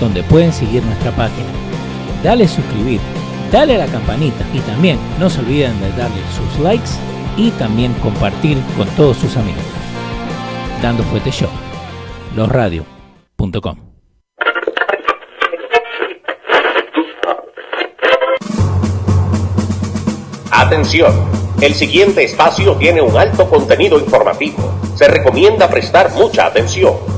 donde pueden seguir nuestra página. Dale suscribir, dale a la campanita y también no se olviden de darle sus likes y también compartir con todos sus amigos. Dando Fuete Show, losradio.com. Atención, el siguiente espacio tiene un alto contenido informativo. Se recomienda prestar mucha atención.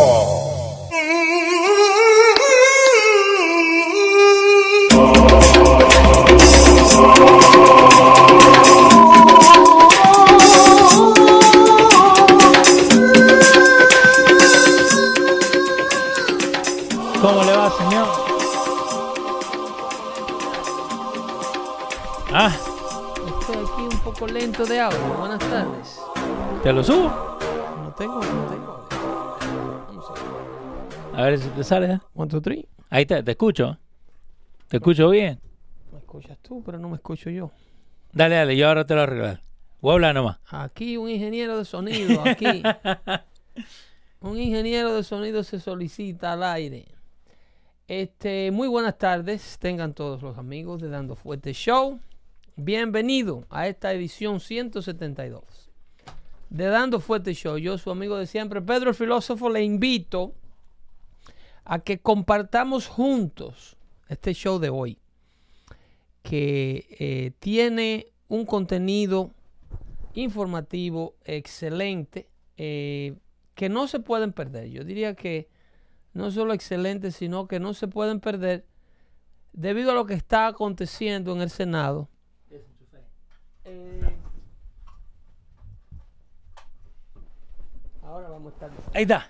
De audio. Buenas tardes. ¿te lo subo? No tengo, no tengo. Vamos a ver. A ver si te sale. ¿eh? One, two, three. Ahí está, te escucho. Te escucho bien. Me escuchas tú, pero no me escucho yo. Dale, dale, yo ahora te lo arreglo. Voy a hablar nomás. Aquí un ingeniero de sonido, aquí. un ingeniero de sonido se solicita al aire. Este, muy buenas tardes, tengan todos los amigos de Dando Fuerte Show. Bienvenido a esta edición 172 de Dando Fuerte Show. Yo, su amigo de siempre, Pedro el Filósofo, le invito a que compartamos juntos este show de hoy, que eh, tiene un contenido informativo excelente eh, que no se pueden perder. Yo diría que no solo excelente, sino que no se pueden perder debido a lo que está aconteciendo en el Senado. Eh, ahora vamos a estar mejor. Ahí está.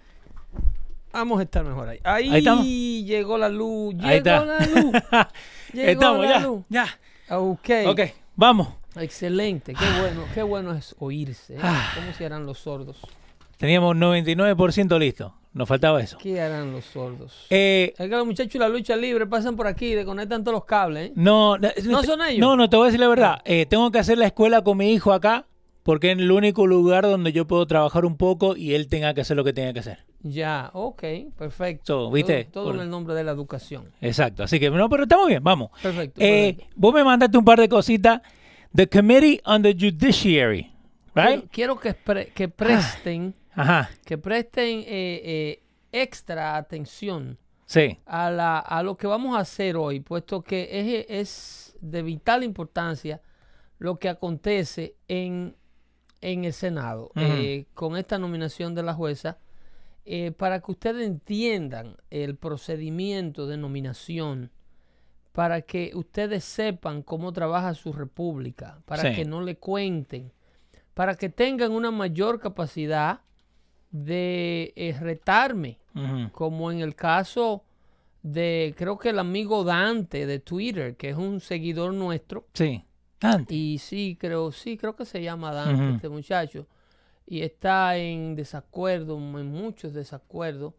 Vamos a estar mejor ahí. Ahí, Ahí estamos. llegó la luz. Llegó Ahí está. la luz. Llegó Estamos, la ya. luz. Ya. Ok. Ok, vamos. Excelente. Qué bueno. Qué bueno es oírse. ¿eh? Ah. ¿Cómo se harán los sordos? Teníamos 99% listo. Nos faltaba eso. ¿Qué harán los sordos? Eh, que los muchachos de la lucha libre pasan por aquí y desconectan todos los cables. ¿eh? no, no, ¿No son ellos? No, no, te voy a decir la verdad. Eh, tengo que hacer la escuela con mi hijo acá porque es el único lugar donde yo puedo trabajar un poco y él tenga que hacer lo que tenga que hacer. Ya, ok, perfecto. So, ¿viste? Todo, todo Por- en el nombre de la educación. Exacto. Así que, no, pero estamos bien, vamos. Perfecto. Eh, perfecto. vos me mandaste un par de cositas. The Committee on the Judiciary, right? Quiero, quiero que, pre- que presten, Ajá, que presten eh, eh, extra atención sí. a, la, a lo que vamos a hacer hoy, puesto que es, es de vital importancia lo que acontece en, en el Senado eh, con esta nominación de la jueza, para que ustedes entiendan el procedimiento de nominación, para que ustedes sepan cómo trabaja su república, para Sí. que no le cuenten, para que tengan una mayor capacidad de eh, retarme como en el caso de, creo que el amigo Dante de Twitter, que es un seguidor nuestro, Sí. Dante. y sí, creo, sí, creo que se llama Dante este muchacho, y está en desacuerdo, en muchos desacuerdos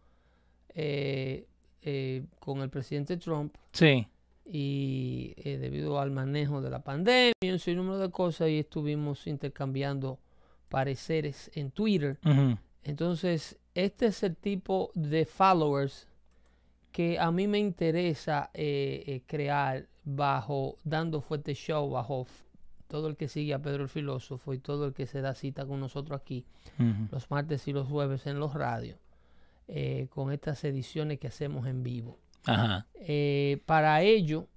eh, eh, con el presidente Trump Sí. y eh, debido al manejo de la pandemia y un sinnúmero de cosas, y estuvimos intercambiando pareceres en Twitter. Entonces, este es el tipo de followers que a mí me interesa eh, eh, crear bajo Dando Fuerte Show, bajo todo el que sigue a Pedro el Filósofo y todo el que se da cita con nosotros aquí los martes y los jueves en los radios eh, con estas ediciones que hacemos en vivo. Ajá. Eh, para ello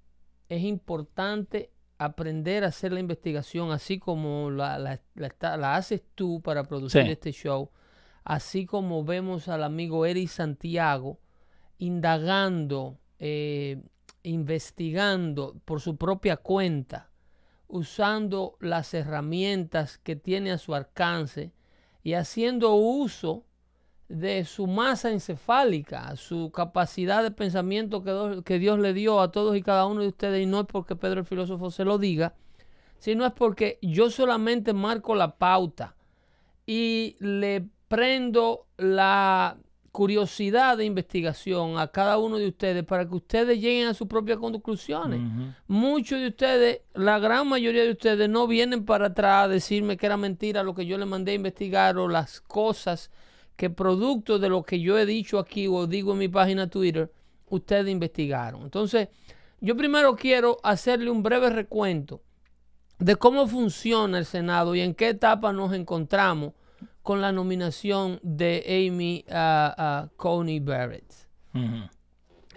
es importante aprender a hacer la investigación así como la, la- la está- la haces tú para producir Sí. este show, así como vemos al amigo Eric Santiago indagando, eh, investigando por su propia cuenta, usando las herramientas que tiene a su alcance y haciendo uso de su masa encefálica, su capacidad de pensamiento que, que Dios le dio a todos y cada uno de ustedes, y no es porque Pedro el filósofo se lo diga, sino es porque yo solamente marco la pauta y le prendo la curiosidad de investigación a cada uno de ustedes para que ustedes lleguen a sus propias conclusiones. Muchos de ustedes, la gran mayoría de ustedes no vienen para atrás a decirme que era mentira lo que yo le mandé a investigar o las cosas que producto de lo que yo he dicho aquí o digo en mi página Twitter, ustedes investigaron. Entonces, yo primero quiero hacerle un breve recuento de cómo funciona el Senado y en qué etapa nos encontramos con la nominación de Amy ah, ah, Coney Barrett.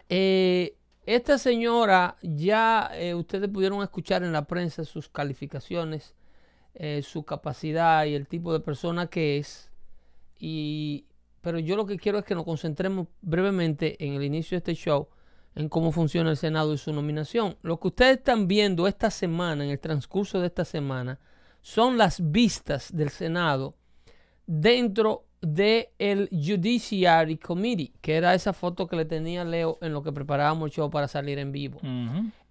Eh, esta señora ya eh, ustedes pudieron escuchar en la prensa sus calificaciones, eh, su capacidad y el tipo de persona que es. Y, pero yo lo que quiero es que nos concentremos brevemente en el inicio de este show en cómo funciona el Senado y su nominación. Lo que ustedes están viendo esta semana, en el transcurso de esta semana, son las vistas del Senado dentro del Judiciary Committee, que era esa foto que le tenía Leo en lo que preparábamos el show para salir en vivo.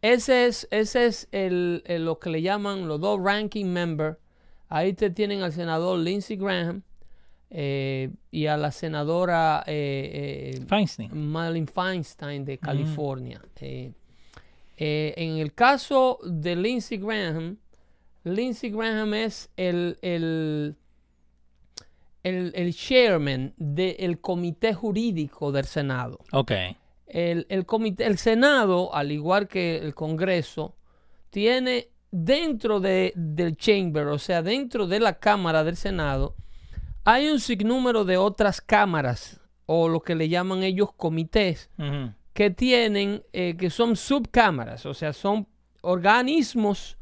Ese es, ese es el, el- lo que le llaman los dos ranking members. Ahí te tienen al senador Lindsey Graham eh, y a la senadora eh, eh, Feinstein. Madeline Feinstein de California. Eh, eh, en el caso de Lindsey Graham, Lindsey Graham es el, el, el, el chairman del comité jurídico del Senado. Ok. El, el comité, el Senado, al igual que el Congreso, tiene dentro de, del chamber, o sea, dentro de la Cámara del Senado, hay un sinnúmero de otras cámaras, o lo que le llaman ellos comités, que tienen, eh, que son subcámaras, o sea, son organismos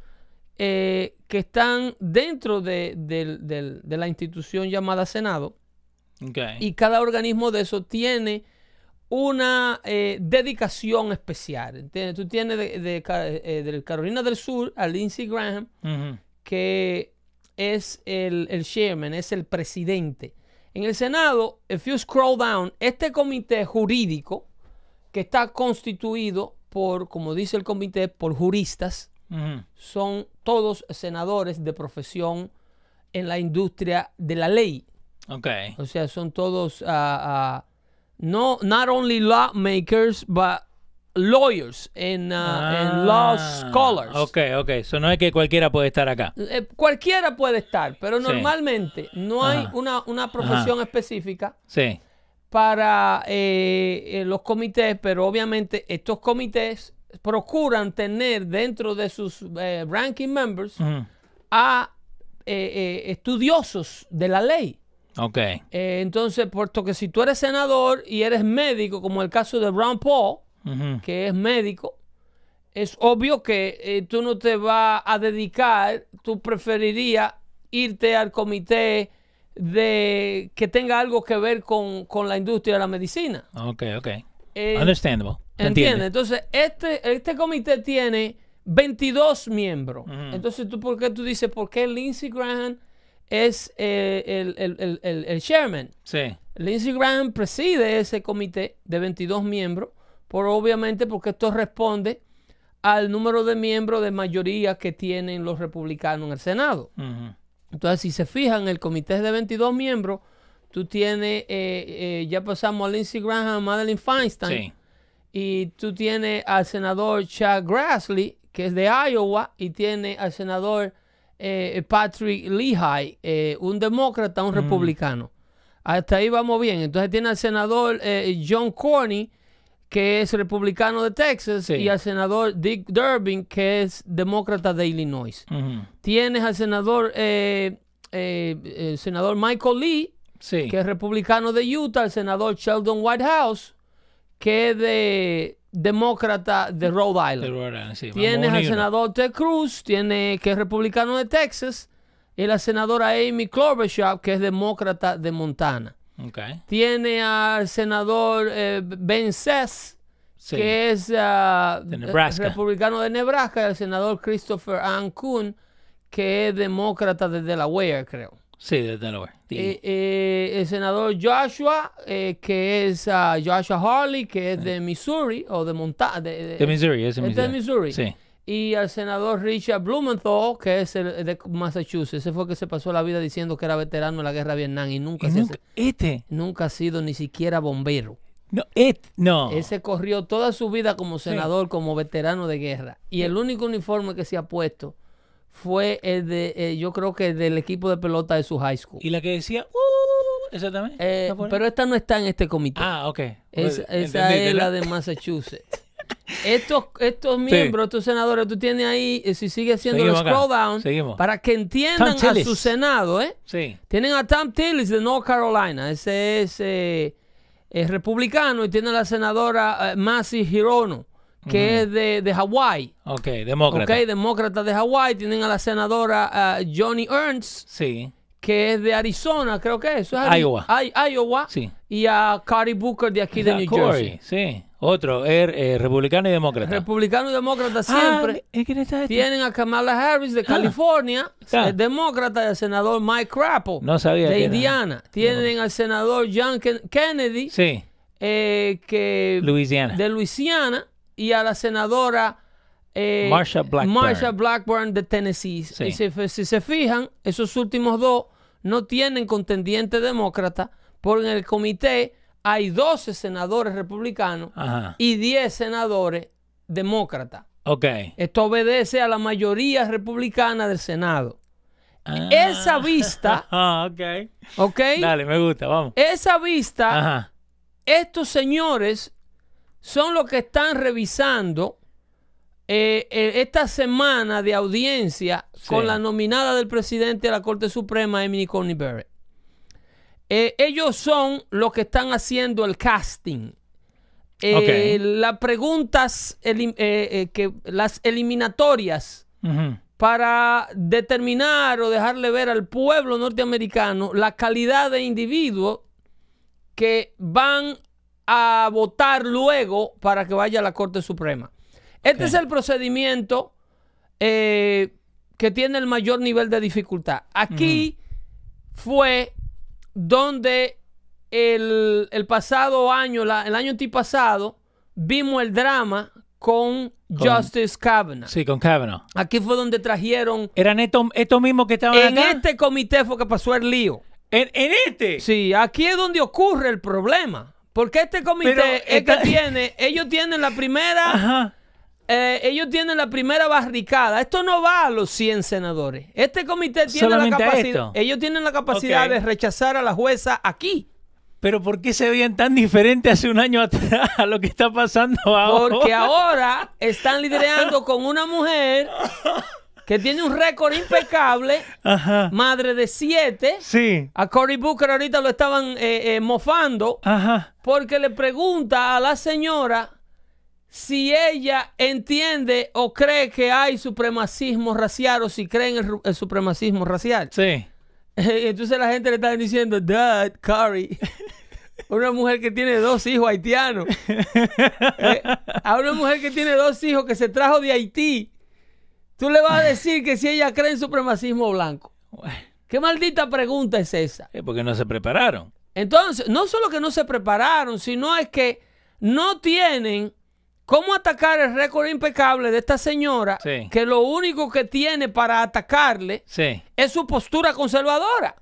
eh, que están dentro de, de la institución llamada Senado, y cada organismo de eso tiene una eh, dedicación especial. ¿entiendes? Tú tienes de, eh, Carolina del Sur a Lindsey Graham, que es el, el chairman, es el presidente. En el Senado, if you scroll down, este comité jurídico, que está constituido por, como dice el comité, por juristas, Ujú. son todos senadores de profesión en la industria de la ley. Ok. O sea, son todos ah, ah, no not only lawmakers but lawyers and, ah, and law Ah, scholars. Ok, ok. Eso no es que cualquiera puede estar acá. Eh, cualquiera puede estar, pero Sí. normalmente no hay una, una profesión específica Sí. para eh, eh, los comités, pero obviamente estos comités procuran tener dentro de sus eh, ranking members a eh, eh, estudiosos de la ley. Ok. Eh, entonces, puesto que si tú eres senador y eres médico, como el caso de Ron Paul, que es médico, es obvio que tú no te vas a dedicar, tú preferirías irte al comité de que tenga algo que ver con, con la industria de la medicina. Ok, ok. Understandable. ¿Se ¿Entiendes? entiende? Entonces, este, este comité tiene 22 miembros. Entonces, ¿tú por qué tú dices, por qué Lindsey Graham es eh, el, el- el- el- el chairman? Sí. Lindsey Graham preside ese comité de 22 miembros, por obviamente porque esto responde al número de miembros de mayoría que tienen los republicanos en el Senado. Entonces, si se fijan, el comité es de 22 miembros. Tú tienes, eh, eh, ya pasamos a Lindsey Graham, a Madeline Feinstein. Sí. Y tú tienes al senador Chuck Grassley, que es de Iowa, y tiene al senador eh, Patrick Lehigh, eh, un demócrata, un republicano. Hasta ahí vamos bien. Entonces tiene al senador eh, John Cornyn, que es republicano de Texas, Sí. y al senador Dick Durbin, que es demócrata de Illinois. Tienes al senador, eh, eh, el senador Michael Lee, Sí. que es republicano de Utah, el senador Sheldon Whitehouse, que es de demócrata de Rhode De Island. Rhode Island, sí, vamos Tienes uno al senador Ted Cruz, tiene, que es republicano de Texas, y la senadora Amy Klobuchar, que es demócrata de Montana. Tiene al senador eh, Ben Sess, Sí. que es De Nebraska. republicano de Nebraska, y el senador Christopher Ann Kuhn, que es demócrata de Delaware, creo. Sí, de Delaware. Eh, eh, el senador Joshua, eh, que es ah, Joshua Harley, que es de Missouri, o de Montana. De, de Missouri, es de es de Missouri. Sí. Y al senador Richard Blumenthal, que es el de Massachusetts. Ese fue el que se pasó la vida diciendo que era veterano de la guerra de Vietnam y nunca, Y se- nunca, este, nunca ha sido ni siquiera bombero. no, no. Ese corrió toda su vida como senador, como veterano de guerra. Y el único uniforme que se ha puesto fue el de, eh, yo creo que del equipo de pelota de su high school. Y la que decía, uh, esa también. Eh, pero esta no está en este comité. ah, ok. Es- Pues, esa entendiste, es la de Massachusetts. estos, estos miembros, estos senadores, tú tienes ahí, eh, si sigue haciendo el Seguimos acá. scroll down, Seguimos. para que entiendan a su Senado, ¿eh? Sí. Tienen a Tom Tillis de North Carolina, ese es, eh, es republicano, y tienen a la senadora eh, Massey Hirono, que es de, de Hawái. Ok, demócrata. Ok, demócrata de Hawái. Tienen a la senadora ah, Johnny Ernst, Sí. que es de Arizona, creo que es. Eso es Iowa. Ay- Iowa. Sí. Y a Cory Booker de aquí de Ah, New Corey, Jersey. Sí. Otro, er, eh, republicano y demócrata. Republicano y demócrata Ah, siempre. ¿eh, ¿Quién está este? Tienen a Kamala Harris de California, Ah. el demócrata, y al senador Mike Crapo No sabía de que era. Indiana. Tienen al senador John Ken- Kennedy, Sí. eh, que Louisiana. de Luisiana, y a la senadora eh, Marsha Blackburn. Marsha Blackburn de Tennessee. Sí. Si, si se fijan, esos últimos dos no tienen contendiente demócrata, porque en el comité hay 12 senadores republicanos Ajá. y 10 senadores demócratas. Ok. Esto obedece a la mayoría republicana del Senado. Ah. Esa vista, Ah, ok. ¿ok? Dale, me gusta, vamos. Esa vista Ajá. estos señores son los que están revisando eh, eh, esta semana de audiencia Sí. con la nominada del presidente de la Corte Suprema, Emily Coney Barrett. Eh, ellos son los que están haciendo el casting. Las preguntas, que, las eliminatorias para determinar o dejarle ver al pueblo norteamericano la calidad de individuos que van a votar luego para que vaya a la Corte Suprema. Este es el procedimiento eh, que tiene el mayor nivel de dificultad. Aquí fue donde el, el pasado año, la- el año antipasado, vimos el drama con, Con- Justice Kavanaugh. Sí, con Kavanaugh. Aquí fue donde trajeron. ¿Eran estos estos mismos que estaban En acá? este comité fue que pasó el lío. ¿En, en este? Sí, aquí es donde ocurre el problema. Porque este comité es esta- que tiene, ellos tienen la primera, Ajá. eh, ellos tienen la primera barricada. Esto no va a los 100 senadores. Este comité tiene la Solamente capacidad, ellos tienen la capacidad de rechazar a la jueza aquí. Pero ¿por qué se veían tan diferentes hace un año atrás a lo que está pasando ahora? Porque ahora están liderando con una mujer que tiene un récord impecable, Ajá. madre de siete. Sí. A Cory Booker ahorita lo estaban eh, eh, mofando Ajá. porque le pregunta a la señora si ella entiende o cree que hay supremacismo racial o si cree en el, supremacismo racial. Sí. Entonces la gente le está diciendo, Dad, Cory, una mujer que tiene dos hijos haitianos, Eh, a una mujer que tiene dos hijos que se trajo de Haití, tú le vas a decir que si ella cree en supremacismo blanco. Bueno, ¿Qué maldita pregunta es esa? eh, porque no se prepararon. Entonces, no solo que no se prepararon, sino es que no tienen cómo atacar el récord impecable de esta señora, Sí. que lo único que tiene para atacarle Sí. es su postura conservadora.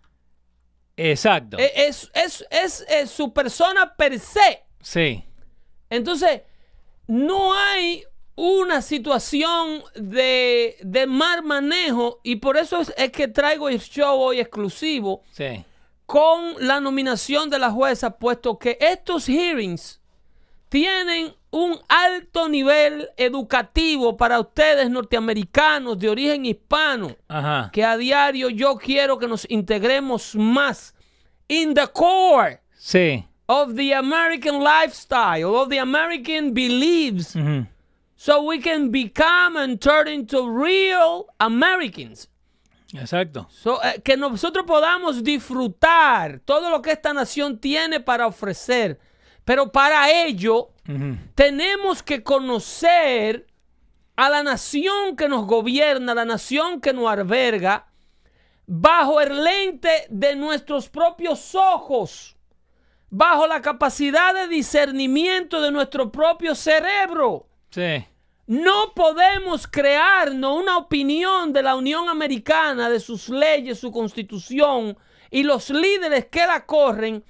Exacto. Eh, Es, es- es- es su persona per se. Sí. Entonces, no hay una situación de, de mal manejo y por eso es, es que traigo el show hoy exclusivo Sí. con la nominación de la jueza, puesto que estos hearings tienen un alto nivel educativo para ustedes norteamericanos de origen hispano, Ajá. que a diario yo quiero que nos integremos más in the core Sí. of the American lifestyle, of the American beliefs. So we can become and turn into real Americans. Exacto. So, eh, que nosotros podamos disfrutar todo lo que esta nación tiene para ofrecer. Pero para ello tenemos que conocer a la nación que nos gobierna, la nación que nos alberga, bajo el lente de nuestros propios ojos, bajo la capacidad de discernimiento de nuestro propio cerebro. Sí. No podemos crearnos una opinión de la Unión Americana, de sus leyes, su constitución y los líderes que la corren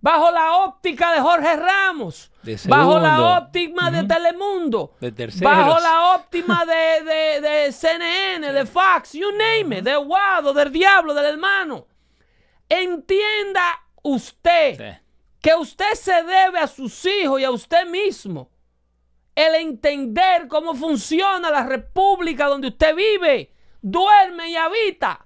bajo la óptica de Jorge Ramos, De bajo la óptica de Telemundo, De bajo la óptima de, de- de CNN, de Fox, you name it, de Guado, del Diablo, del hermano. Entienda usted Sí. que usted se debe a sus hijos y a usted mismo el entender cómo funciona la república donde usted vive, duerme y habita.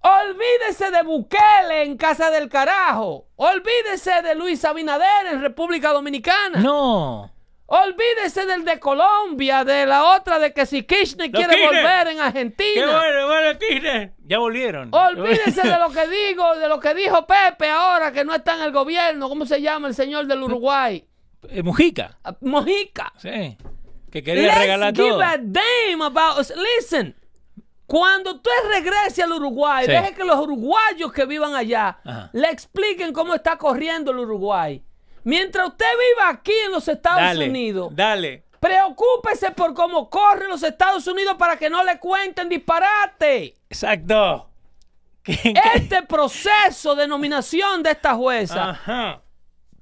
Olvídese de Bukele en Casa del Carajo. Olvídese de Luis Abinader en República Dominicana. No. Olvídese del de Colombia, de la otra de que si Kirchner Los quiere Kirchner. volver en Argentina. bueno, bueno, Kirchner. Ya volvieron. Olvídese de lo que digo, de lo que dijo Pepe ahora que no está en el gobierno. ¿Cómo se llama el señor del Uruguay? Eh, Mujica. Ah, Mojica. Sí. Que quería Let's regalar give todo. a damn about us. Listen, cuando usted regrese al Uruguay, Sí. deje que los uruguayos que vivan allá Ajá. le expliquen cómo está corriendo el Uruguay. Mientras usted viva aquí en los Estados Dale. Unidos, Dale. preocúpese por cómo corren los Estados Unidos para que no le cuenten disparate. Exacto. ¿Qué- qué? Este proceso de nominación de esta jueza Ajá.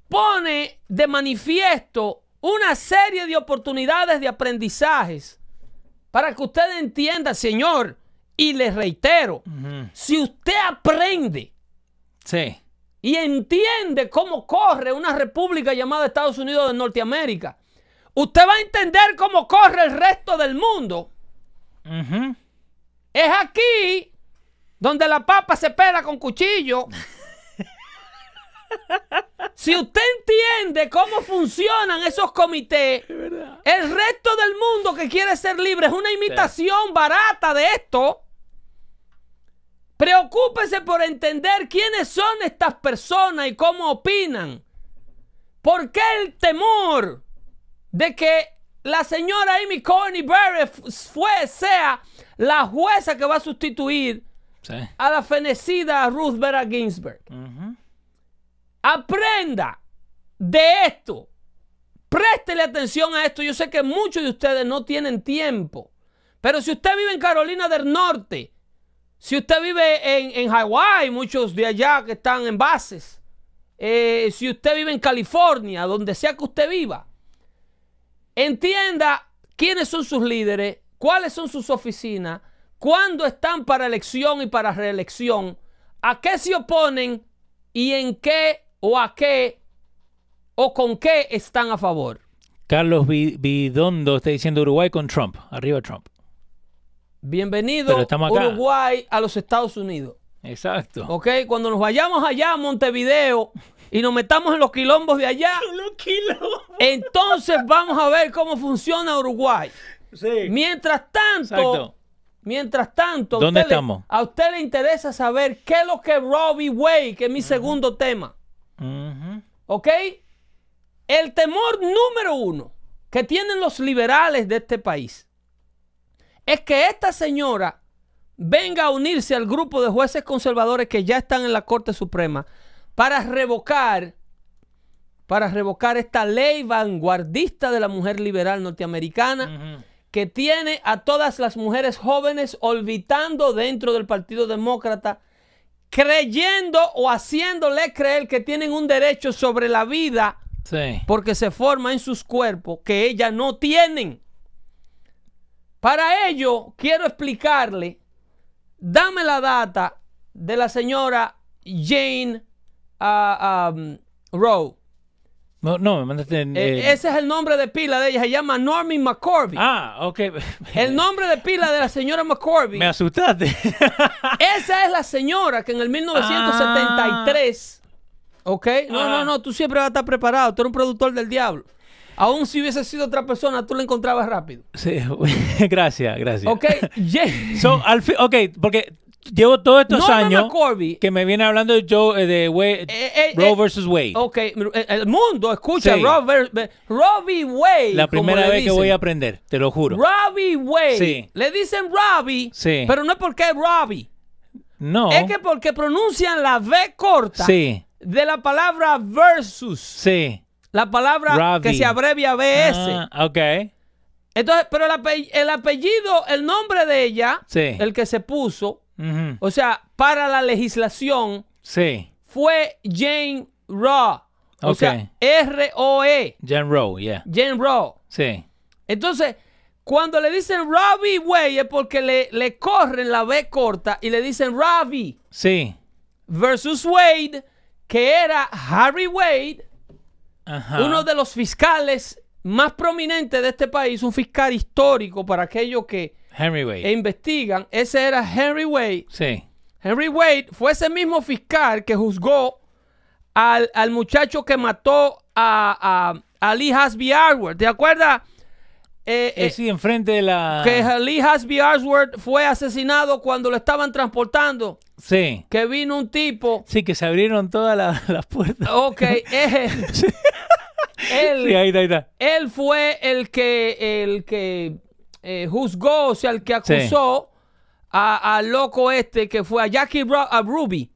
Pone de manifiesto una serie de oportunidades de aprendizajes para que usted entienda, señor, y le reitero, si usted aprende Sí. y entiende cómo corre una república llamada Estados Unidos de Norteamérica, usted va a entender cómo corre el resto del mundo. Es aquí donde la papa se pela con cuchillo. si usted entiende cómo funcionan esos comités, el resto del mundo que quiere ser libre es una imitación barata de esto. Preocúpese por entender quiénes son estas personas y cómo opinan. ¿Por qué el temor de que la señora Amy Coney Barrett fue, sea la jueza que va a sustituir Sí. a la fenecida Ruth Bader Ginsburg? Aprenda de esto. Préstele atención a esto. Yo sé que muchos de ustedes no tienen tiempo. Pero si usted vive en Carolina del Norte, si usted vive en, en Hawái, muchos de allá que están en bases, eh, si usted vive en California, donde sea que usted viva, entienda quiénes son sus líderes, cuáles son sus oficinas, cuándo están para elección y para reelección, a qué se oponen y en qué o a qué o con qué están a favor. Carlos Bidondo está diciendo Uruguay con Trump. Arriba Trump. Bienvenido estamos. Uruguay a los Estados Unidos. Exacto. ¿Ok? Cuando nos vayamos allá a Montevideo y nos metamos en los quilombos de allá, entonces vamos a ver cómo funciona Uruguay. Sí. Mientras tanto, Exacto. mientras tanto, a ¿Dónde usted le- estamos? a usted le interesa saber qué es lo que Robbie Wade, que es mi segundo tema. Ujú. ¿Ok? El temor número uno que tienen los liberales de este país es que esta señora venga a unirse al grupo de jueces conservadores que ya están en la Corte Suprema para revocar para revocar esta ley vanguardista de la mujer liberal norteamericana que tiene a todas las mujeres jóvenes orbitando dentro del Partido Demócrata, creyendo o haciéndole creer que tienen un derecho sobre la vida Sí. porque se forma en sus cuerpos que ellas no tienen. Para ello, quiero explicarle, dame la data de la señora Jane ah, um, Rowe. No, no, me mandaste. en, Eh, ese es el nombre de pila de ella. Se llama Normie McCorvey. Ah, ok. El nombre de pila de la señora McCorvey. Me asustaste. Esa es la señora que en el 1973. ¿Ok? No, Ah. no, no. Tú siempre vas a estar preparado. Tú eres un productor del diablo. Aún si hubiese sido otra persona, tú la encontrabas rápido. sí, gracias, gracias. ¿Ok? Ye- So, al ok, porque llevo todos estos años que me viene hablando de Joe, eh, de Wade- Eh, eh, Roe eh, versus Wade. Ok, eh, el mundo escucha Sí. Roe Robbie Wade. La primera vez que voy a aprender, te lo juro. Robbie Wade. Sí. Le dicen Robbie, Sí. pero no es porque es Robbie. No. Es que porque pronuncian la V corta Sí, de la palabra versus. sí. La palabra Robbie. que se abrevia BS. Ah, ok. Entonces, pero el, ape- el apellido, el nombre de ella, Sí. el que se puso, O sea, para la legislación, Sí. fue Jane Roe. O Ok. sea, R-O-E. Jan Rowe, yeah. Jane Roe. Sí. Entonces, cuando le dicen Robbie Wade es porque le, le corren la B corta y le dicen Robbie Sí. versus Wade, que era Harry Wade, Ajá. uno de los fiscales más prominentes de este país, un fiscal histórico para aquellos que Henry Wade. e investigan. Ese era Henry Wade. Sí. Henry Wade fue ese mismo fiscal que juzgó al, al muchacho que mató a, a, a Lee Hasby Arworth. ¿Te acuerdas? Eh, eh, Eh, sí, enfrente de la. que Lee Hasby Arworth fue asesinado cuando lo estaban transportando. Sí. Que vino un tipo. Sí, que se abrieron todas la- las puertas. Ok, él, él, Sí, ahí está, ahí está. él fue el que, el que eh, juzgó, o sea, el que acusó al loco este que fue a Jackie Ru- a Ruby.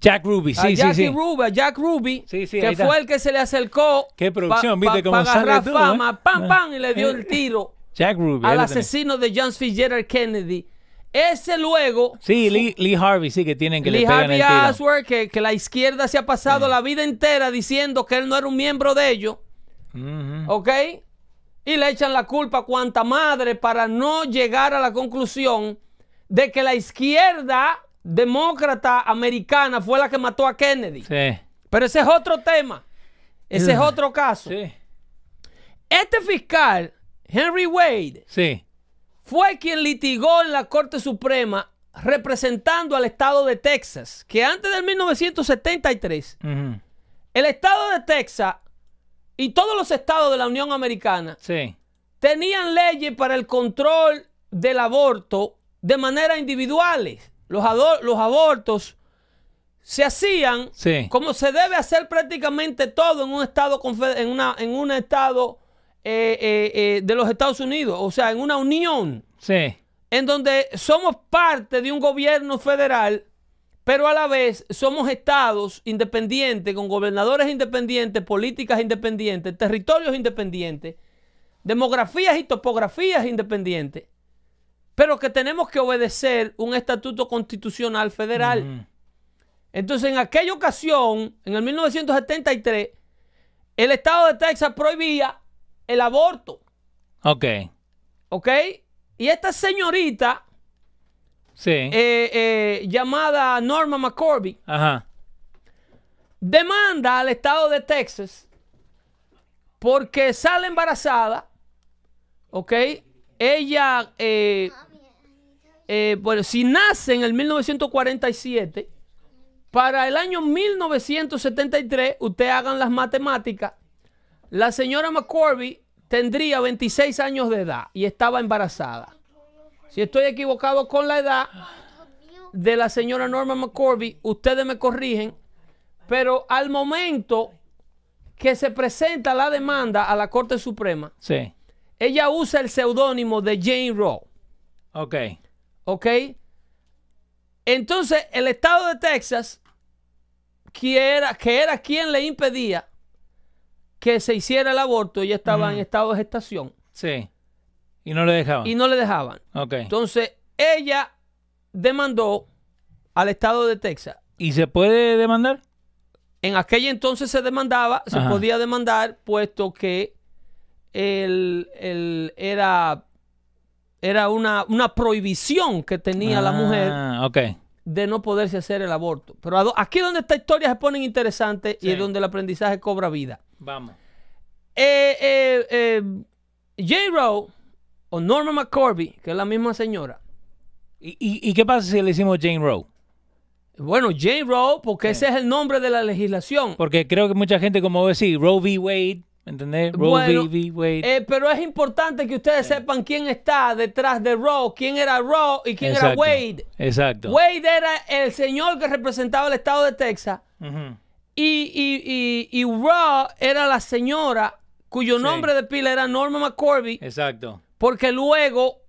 Jack Ruby, a sí, sí, Jackie sí. Ruby, a Jack Ruby, Sí, sí, que fue el que se le acercó. Qué producción, viste cómo sale fama, ¿eh? pam, Ah. pam, y le dio el tiro Jack Ruby. al tenés. asesino de John Fitzgerald Kennedy. Ese luego, Sí, Lee, Lee Harvey, sí, que tienen que Lee le pegan Harvey el tiro. Que, que la izquierda se ha pasado la vida entera diciendo que él no era un miembro de ellos, Ujú. ¿ok? Y le echan la culpa a cuanta madre para no llegar a la conclusión de que la izquierda demócrata americana fue la que mató a Kennedy. Sí. Pero ese es otro tema. Ese es otro caso. Sí. Este fiscal, Henry Wade, Sí. fue quien litigó en la Corte Suprema representando al estado de Texas, que antes del 1973, Ujú. el estado de Texas y todos los estados de la Unión Americana Sí. tenían leyes para el control del aborto de manera individuales. Los, abortos se hacían Sí. como se debe hacer prácticamente todo en un estado en una en un estado eh, eh, eh, de los Estados Unidos, o sea, en una unión Sí. en donde somos parte de un gobierno federal, pero a la vez somos estados independientes, con gobernadores independientes, políticas independientes, territorios independientes, demografías y topografías independientes, pero que tenemos que obedecer un estatuto constitucional federal. Entonces, en aquella ocasión, en el 1973, el estado de Texas prohibía el aborto, Ok. ¿ok? Y esta señorita, Sí. eh, eh, llamada Norma McCorvey, Ajá. demanda al estado de Texas porque sale embarazada, ¿ok? Ella, eh, bueno, si nace en el 1947, para el año 1973, ustedes hagan las matemáticas, la señora McCorvey tendría 26 años de edad y estaba embarazada. Si estoy equivocado con la edad de la señora Norma McCorvey, ustedes me corrigen, pero al momento que se presenta la demanda a la Corte Suprema, Sí. ella usa el seudónimo de Jane Roe, Ok. ¿ok? Entonces, el estado de Texas, que era, que era quien le impedía que se hiciera el aborto, ella estaba en estado de gestación Sí. Y no le dejaban. y no le dejaban. Ok. Entonces, ella demandó al estado de Texas. ¿Y se puede demandar? En aquel entonces se demandaba, se Ajá. podía demandar, puesto que el, el- era, era una, una prohibición que tenía la mujer Ah, ok. de no poderse hacer el aborto. Pero aquí es donde esta historia se pone interesante y es donde el aprendizaje cobra vida. Vamos. Eh, eh, eh, J. Rowe o Norma McCorby, que es la misma señora. ¿Y, y, y qué pasa si le decimos Jane Roe? Bueno, J. Rowe, porque ese es el nombre de la legislación. Porque creo que mucha gente, como decís, Roe v. Wade, ¿me ¿entendés? Roe Bueno, v. Wade. Eh, pero es importante que ustedes sepan quién está detrás de Rowe, quién era Rowe y quién era. Wade. Exacto. Wade era el señor que representaba el estado de Texas y, y, y, y Rowe era la señora cuyo Sí. nombre de pila era Norma McCorby, Exacto. Porque luego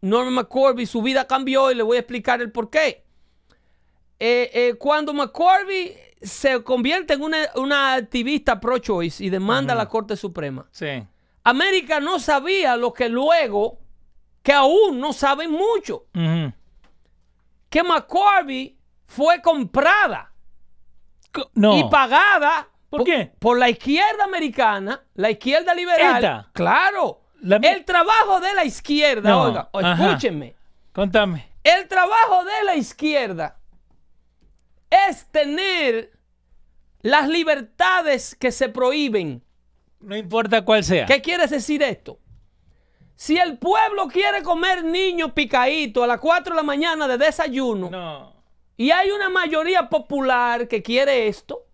Norma McCorby su vida cambió y le voy a explicar el por qué. Eh, eh, cuando McCorby se convierte en una, una activista pro-choice y demanda a la Corte Suprema, Sí. América no sabía lo que luego, que aún no saben mucho, que McCorby fue comprada No. y pagada ¿Por qué? por la izquierda americana, la izquierda liberal. ¿Esta? Claro. La- el trabajo de la izquierda, No, oiga, escúchenme. Contame. El trabajo de la izquierda es tener las libertades que se prohíben. No importa cuál sea. ¿Qué quiere decir esto? Si el pueblo quiere comer niño picadito a las 4 de la mañana de desayuno No. y hay una mayoría popular que quiere esto,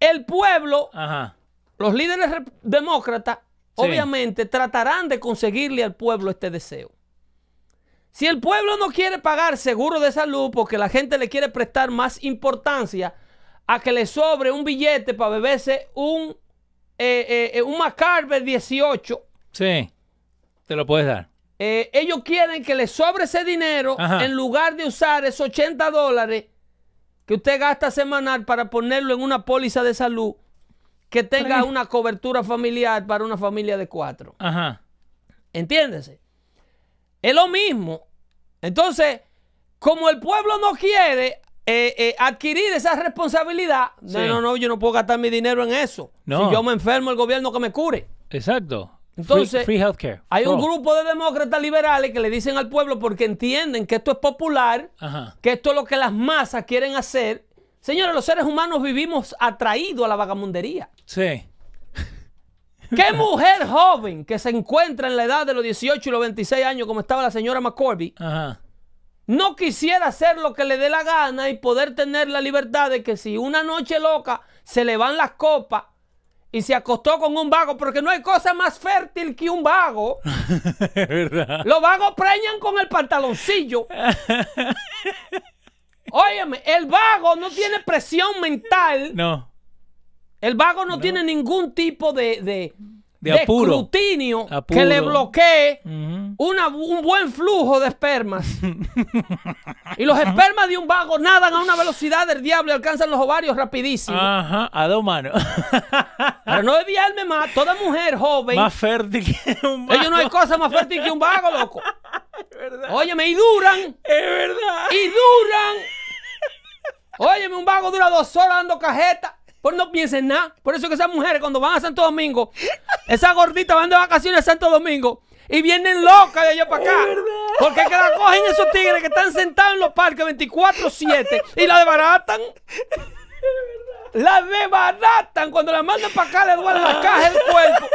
el pueblo, Ajá. los líderes demócratas. Obviamente tratarán de conseguirle al pueblo este deseo. Si el pueblo no quiere pagar seguro de salud porque la gente le quiere prestar más importancia a que le sobre un billete para beberse un, eh, eh, eh, un McCarver 18, Sí. Te lo puedes dar. eh, ellos quieren que le sobre ese dinero Ajá. en lugar de usar esos 80 dólares que usted gasta semanal para ponerlo en una póliza de salud que tenga una cobertura familiar para una familia de cuatro. Ajá. ¿Entiéndese? Es lo mismo. Entonces, como el pueblo no quiere eh, eh, adquirir esa responsabilidad, no, Sí. no, no, yo no puedo gastar mi dinero en eso. No. Si yo me enfermo, el gobierno que me cure. Exacto. Entonces, free, free healthcare. Hay un grupo de demócratas liberales que le dicen al pueblo porque entienden que esto es popular, Ajá. que esto es lo que las masas quieren hacer. Señores, los seres humanos vivimos atraídos a la vagamundería. Sí. ¿Qué mujer joven que se encuentra en la edad de los 18 y los 26 años, como estaba la señora McCorby, Ajá. no quisiera hacer lo que le dé la gana y poder tener la libertad de que si una noche loca se le van las copas y se acostó con un vago, porque no hay cosa más fértil que un vago. Verdad. Los vagos preñan con el pantaloncillo. Óyeme, el vago no tiene presión mental. No. El vago no, tiene ningún tipo de, de, De de apuro. escrutinio Apuro. que le bloquee una- un buen flujo de espermas. y los espermas de un vago nadan a una velocidad del diablo y alcanzan los ovarios rapidísimo. Ajá. A dos manos. Para no desviarme más, toda mujer joven, Más fértil que un ellos no hay vago. cosa más fértil que un vago, loco. Óyeme, y duran, Es verdad. y duran. Óyeme, un vago dura dos horas dando cajeta. Pues no piensen nada. Por eso que esas mujeres cuando van a Santo Domingo, esas gorditas van de vacaciones a Santo Domingo y vienen locas de allá para acá. Porque es que la cogen esos tigres que están sentados en los parques 24-7 y la desbaratan. La desbaratan. Cuando la mandan para acá le duele la caja del cuerpo.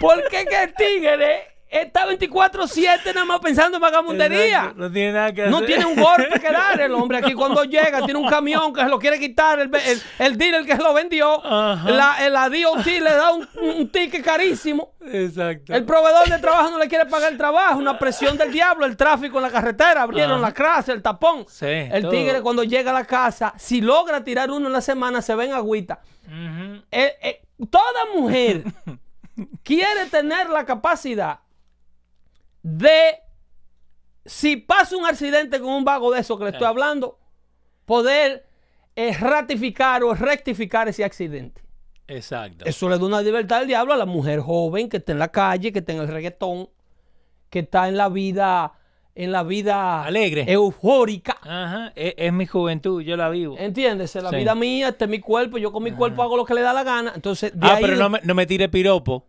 Porque es que el tigre está 24-7 nada más pensando en vagamundería. No tiene nada que hacer. No tiene un golpe que dar el hombre aquí cuando llega. Tiene un camión que se lo quiere quitar. El, el, el dealer que se lo vendió. La, la DOT le da un, un ticket carísimo. Exacto. El proveedor de trabajo no le quiere pagar el trabajo. Una presión del diablo. El tráfico en la carretera. Abrieron Ajá. la clase, el tapón. Sí, el todo. tigre cuando llega a la casa, si logra tirar uno en la semana, se ve en agüita. Eh, eh, toda mujer quiere tener la capacidad de, si pasa un accidente con un vago de eso que le estoy hablando, poder eh, ratificar o rectificar ese accidente. Exacto. Eso le da una libertad al diablo a la mujer joven que está en la calle, que está en el reggaetón, que está en la vida, en la vida Alegre. eufórica. Ajá. Es, es mi juventud. Yo la vivo. ¿Entiendes? Es la Sí. vida mía, este es mi cuerpo, yo con mi cuerpo hago lo que le da la gana. Entonces, de Ah, ahí- pero no me, no me tire piropo.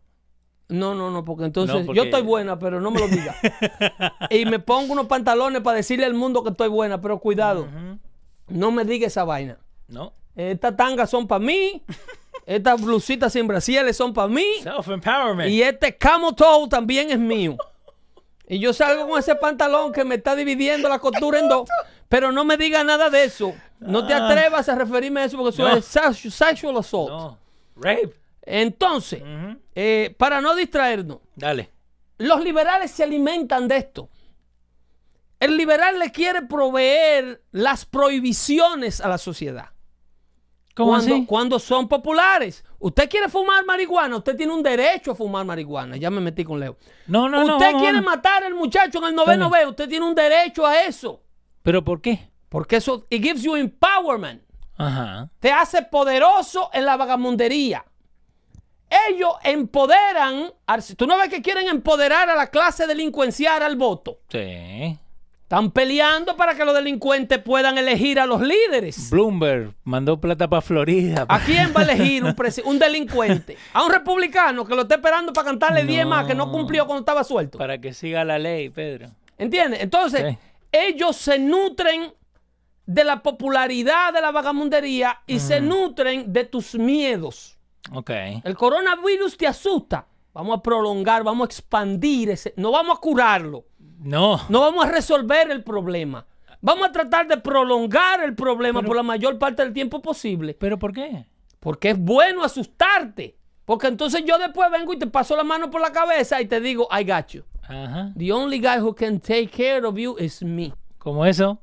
No, no, no, porque entonces No, porque- yo estoy buena, pero no me lo digas. y me pongo unos pantalones para decirle al mundo que estoy buena, pero cuidado, no me diga esa vaina. No. Estas tangas son para mí Estas blusitas sin brasieles son para mí. Self-empowerment. Y este camo toe también es mío. Y yo salgo con ese pantalón que me está dividiendo la costura en dos. Pero no me diga nada de eso. No te atrevas a referirme a eso porque eso No. es sex- sexual assault. No. Rape. Entonces, eh, para no distraernos, Dale. los liberales se alimentan de esto. El liberal le quiere proveer las prohibiciones a la sociedad. ¿Cómo cuando, así? cuando son populares. Usted quiere fumar marihuana, usted tiene un derecho a fumar marihuana. Ya me metí con Leo. No, no, no. usted quiere vamos. matar al muchacho en el noveno B, usted tiene un derecho a eso. ¿Pero por qué? Porque eso it gives you empowerment. Ajá. Te hace poderoso en la vagamundería. Ellos empoderan, tú no ves que quieren empoderar a la clase delincuencial al voto. Sí. Están peleando para que los delincuentes puedan elegir a los líderes. Bloomberg mandó plata para Florida. ¿A quién va a elegir un, un delincuente? ¿A un republicano que lo está esperando para cantarle 10 más que no cumplió cuando estaba suelto? Para que siga la ley, Pedro. ¿Entiendes? Entonces, Sí. ellos se nutren de la popularidad de la vagamundería y se nutren de tus miedos. Ok. El coronavirus te asusta. Vamos a prolongar, vamos a expandir ese. No vamos a curarlo. No. No vamos a resolver el problema. Vamos a tratar de prolongar el problema por la mayor parte del tiempo posible. ¿Pero por qué? Porque es bueno asustarte. Porque entonces yo después vengo y te paso la mano por la cabeza y te digo, I got you. Ajá. The only guy who can take care of you is me. Como eso.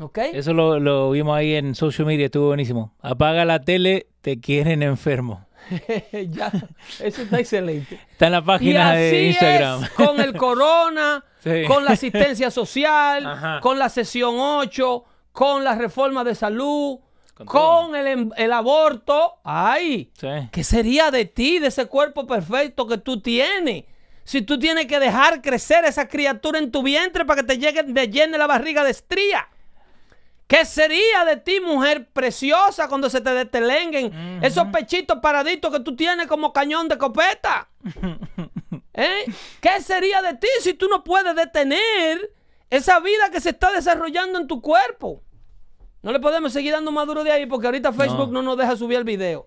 ¿Ok? Eso lo, lo vimos ahí en social media, estuvo buenísimo. Apaga la tele, te quieren enfermo. ya, eso está excelente. Está en la Y página así de Instagram. es con el corona, Sí. con la asistencia social, Ajá. con la sesión 8, con la reforma de salud, Con con, el, em- el aborto. ¡Ay! Sí. ¿Qué sería de ti, de ese cuerpo perfecto que tú tienes? Si tú tienes que dejar crecer esa criatura en tu vientre para que te llegue, te llene la barriga de estría. ¿Qué sería de ti, mujer preciosa, cuando se te detelenguen esos pechitos paraditos que tú tienes como cañón de copeta? ¿Eh? ¿Qué sería de ti si tú no puedes detener esa vida que se está desarrollando en tu cuerpo? No le podemos seguir dando más duro de ahí porque ahorita Facebook no, nos deja subir el video.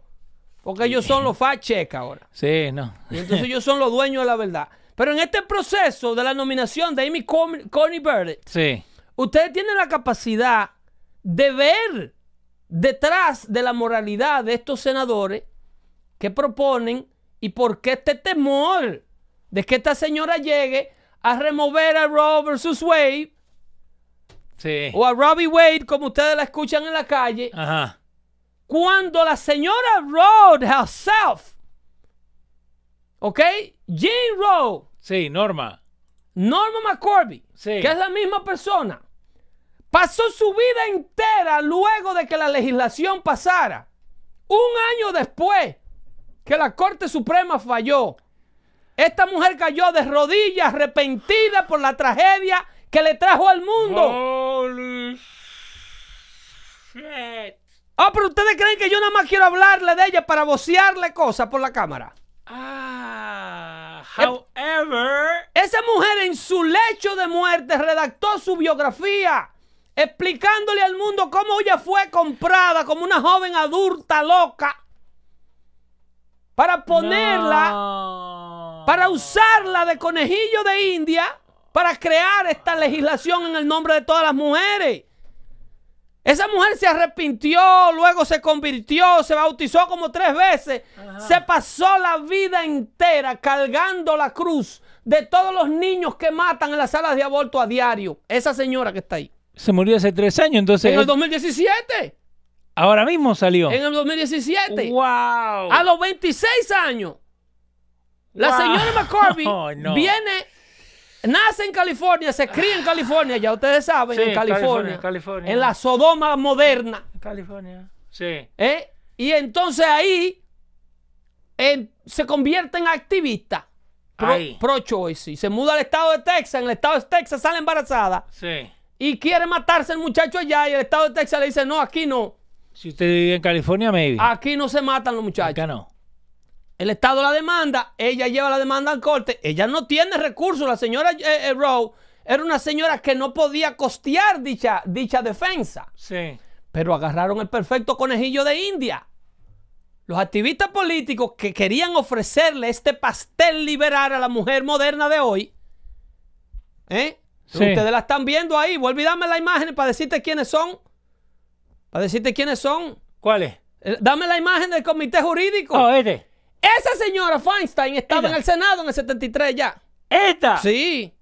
Porque ellos son los fact check ahora. Sí, no. Y entonces ellos son los dueños de la verdad. Pero en este proceso de la nominación de Amy Coney Barrett, Sí. ustedes tienen la capacidad de ver detrás de la moralidad de estos senadores que proponen y por qué este temor de que esta señora llegue a remover a Roe versus Wade Sí. o a Robbie Wade, como ustedes la escuchan en la calle, Ajá. cuando la señora Roe herself, ¿ok? Jane Roe, Sí, Norma. Norma McCorby, Sí. que es la misma persona, pasó su vida entera luego de que la legislación pasara. Un año después que la Corte Suprema falló, esta mujer cayó de rodillas arrepentida por la tragedia que le trajo al mundo. Holy shit. Ah, pero ustedes creen que yo nada más quiero hablarle de ella para vocearle cosas por la cámara. Ah, however, Esa mujer en su lecho de muerte redactó su biografía, explicándole al mundo cómo ella fue comprada como una joven adulta loca para ponerla, No. para usarla de conejillo de India para crear esta legislación en el nombre de todas las mujeres. Esa mujer se arrepintió, luego se convirtió, se bautizó como tres veces. Se pasó la vida entera cargando la cruz de todos los niños que matan en las salas de aborto a diario. Esa señora que está ahí. Se murió hace tres años, entonces En el 2017. ahora mismo salió. En el 2017. ¡Wow! A los 26 años. La Wow. señora McCorby Oh, no. viene, nace en California, se cría en California, ya ustedes saben, Sí, en California, California, California. En la Sodoma moderna. California. Sí. ¿eh? Y entonces ahí eh, se convierte en activista pro, Ahí. pro-choice. Y se muda al estado de Texas. En el estado de Texas sale embarazada. Sí. Y quiere matarse el muchacho allá. Y el estado de Texas le dice, no, aquí no. Si usted vive en California, maybe. Aquí no se matan los muchachos. Acá no. El Estado la demanda, ella lleva la demanda al corte, ella no tiene recursos. La señora eh, eh, Rowe era una señora que no podía costear dicha, dicha defensa. Sí. Pero agarraron el perfecto conejillo de India. los activistas políticos que querían ofrecerle este pastel liberal a la mujer moderna de hoy, ¿eh? Sí. Ustedes la están viendo ahí. Voy a olvidarme la imagen para decirte quiénes son. Para decirte quiénes son. ¿Cuál es? Eh, Dame la imagen del comité jurídico. Oh, este. Esa señora Feinstein estaba Esta. en el Senado en el 73 ya. Esta. Sí.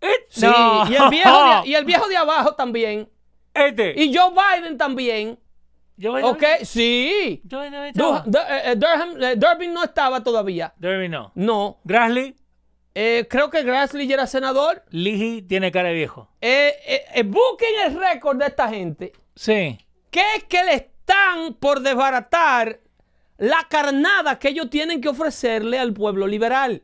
Este. Sí. Y, el viejo de, y el viejo de abajo también. Este. Y Joe Biden también. yo voy ¿Ok? Sí. Du- Du- eh, eh, Durham- Durbin no estaba todavía. Derby no. No. Grassley, Eh, creo que Grassley ya era senador. Ligi tiene cara de viejo. Eh, eh, eh, busquen el récord de esta gente. Sí. ¿Qué es que le están por desbaratar la carnada que ellos tienen que ofrecerle al pueblo liberal?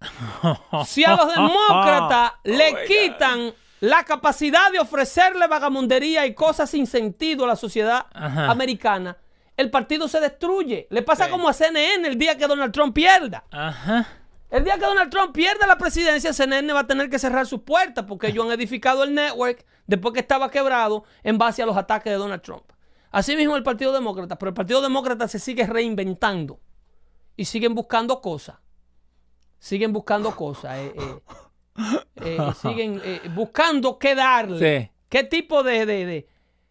Si a los demócratas le quitan la capacidad de ofrecerle vagamundería y cosas sin sentido a la sociedad Ajá. americana, el partido se destruye. Le pasa Sí. como a CNN el día que Donald Trump pierda. Ajá. El día que Donald Trump pierda la presidencia, CNN va a tener que cerrar sus puertas porque ellos han edificado el network después que estaba quebrado en base a los ataques de Donald Trump. Así mismo el Partido Demócrata, pero el Partido Demócrata se sigue reinventando y siguen buscando cosas. Siguen buscando cosas. eh, eh, eh, siguen eh, buscando qué darle. Sí. ¿Qué tipo de... de- de-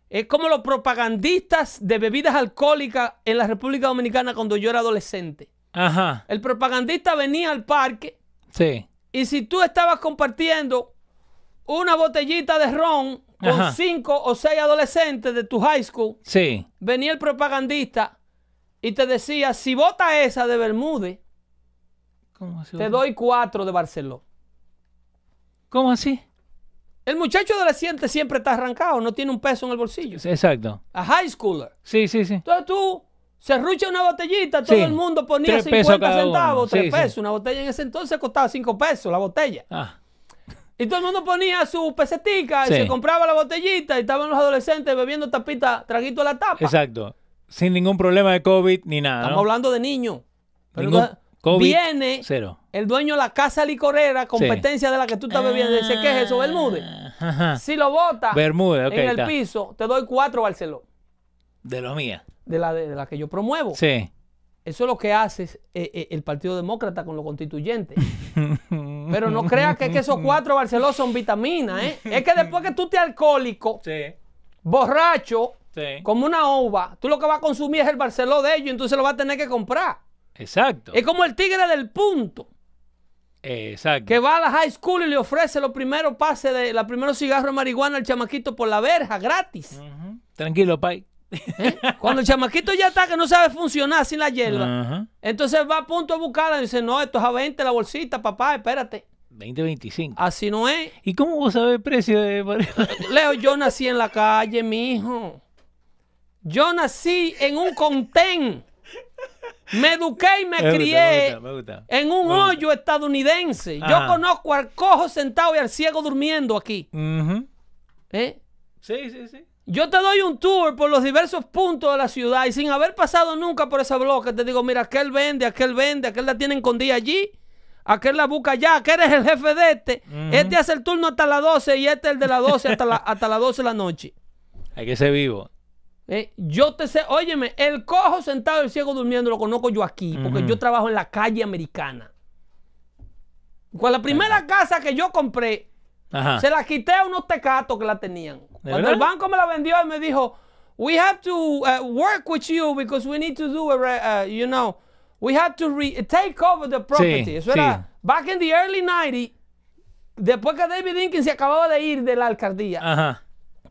es como los propagandistas de bebidas alcohólicas en la República Dominicana cuando yo era adolescente. Ajá. El propagandista venía al parque Sí. y si tú estabas compartiendo una botellita de ron con Ajá. cinco o seis adolescentes de tu high school, Sí. venía el propagandista y te decía, si bota esa de Bermúdez, ¿Cómo así? te doy cuatro de Barcelona. ¿Cómo así? El muchacho adolescente siempre está arrancado, no tiene un peso en el bolsillo. Exacto. A high schooler. Sí, sí, sí. Entonces tú serruchas una botellita, todo Sí. el mundo ponía Tres pesos 50 cada uno. centavos, Sí, tres sí. pesos. Una botella en ese entonces costaba cinco pesos la botella. Ah. Y todo el mundo ponía su pesetica y se compraba la botellita y estaban los adolescentes bebiendo tapita, traguito a la tapa. Exacto. Sin ningún problema de COVID ni nada. Estamos ¿no? hablando de niños. COVID. viene Cero. el dueño de la casa licorera, competencia de la que tú estás bebiendo. Dice, ¿qué es eso, Bermúdez? Ajá. Si lo bota Bermúdez, ok, en el está. piso, te doy cuatro Barcelona. De lo mía. De la, de, la que yo promuevo. Sí. Eso es lo que hace eh, eh, el Partido Demócrata con los constituyentes. Pero no creas que, es que esos cuatro Barcelona son vitaminas, ¿eh? Es que después que tú te alcohólico, Sí. borracho, Sí. como una ova, tú lo que vas a consumir es el Barceló de ellos, entonces lo vas a tener que comprar. Exacto. Es como el tigre del punto, Exacto. que va a la high school y le ofrece los primeros pases de los primeros cigarros de marihuana al chamaquito por la verja, gratis. Tranquilo, Pai. ¿Eh? Cuando el chamaquito ya está que no sabe funcionar sin la hierba, entonces va a punto de buscarla y dice, no, esto es a 20 la bolsita, papá, espérate. 2025. Así no es. ¿Y cómo vos sabés el precio de Leo, yo nací en la calle, mi hijo. Yo nací en un contén. Me eduqué y me Me gusta, crié me gusta, me gusta. en un hoyo estadounidense. Yo conozco al cojo sentado y al ciego durmiendo aquí. ¿eh? Sí, sí, sí. Yo te doy un tour por los diversos puntos de la ciudad y sin haber pasado nunca por ese bloque, te digo, mira, aquel vende, aquel vende, aquel la tiene escondida allí, aquel la busca allá, aquel es el jefe de este, este hace el turno hasta las 12 y este el de las 12 hasta, la, hasta las 12 de la noche. Hay que ser vivo. Eh, yo te sé, óyeme, el cojo sentado y el ciego durmiendo lo conozco yo aquí, porque yo trabajo en la calle americana. Con la primera casa que yo compré, Ajá. se la quité a unos tecatos que la tenían. Cuando verdad? el banco me la vendió, él me dijo, we have to uh, work with you because we need to do, a re- uh, you know, we have to re- take over the property. Sí, Eso sí. era back in the early 90 después que David Dinkins se acababa de ir de la alcaldía, Ajá.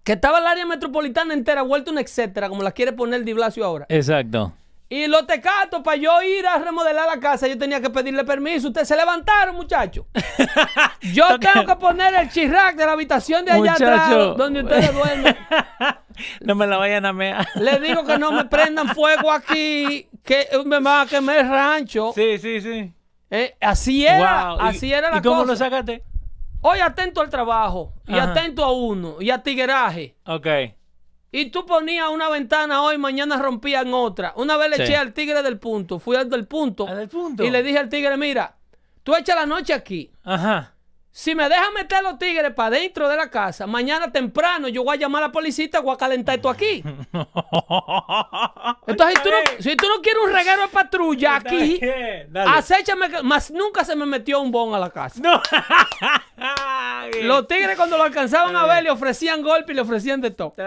que estaba el área metropolitana entera vuelta etcétera, como la quiere poner Di Blasio ahora. Exacto. Y los tecatos, para yo ir a remodelar la casa, yo tenía que pedirle permiso. Ustedes se levantaron, muchachos. Yo tengo que poner el chirrac de la habitación de allá atrás, donde ustedes duermen. no me la vayan a mear. Les digo que no me prendan fuego aquí, que me van a quemar el rancho. Sí, sí, sí. Eh, así era, Wow. ¿Y- así era la ¿Y cómo cosa. lo sacaste? Hoy atento al trabajo, y Ajá. atento a uno, y a tigueraje. Ok. Y tú ponías una ventana hoy, mañana rompían otra. Una vez le Sí. eché al tigre del punto, fui al del punto. Al del punto. Y le dije al tigre, mira, tú echa la noche aquí. Ajá. Si me dejan meter a los tigres para dentro de la casa, mañana temprano yo voy a llamar a la policía y voy a calentar esto aquí. Entonces, si tú, no, si tú no quieres un reguero de patrulla aquí, acéchame, más nunca se me metió un bon a la casa. No. Los tigres cuando lo alcanzaban a ver le ofrecían golpe y le ofrecían de todo.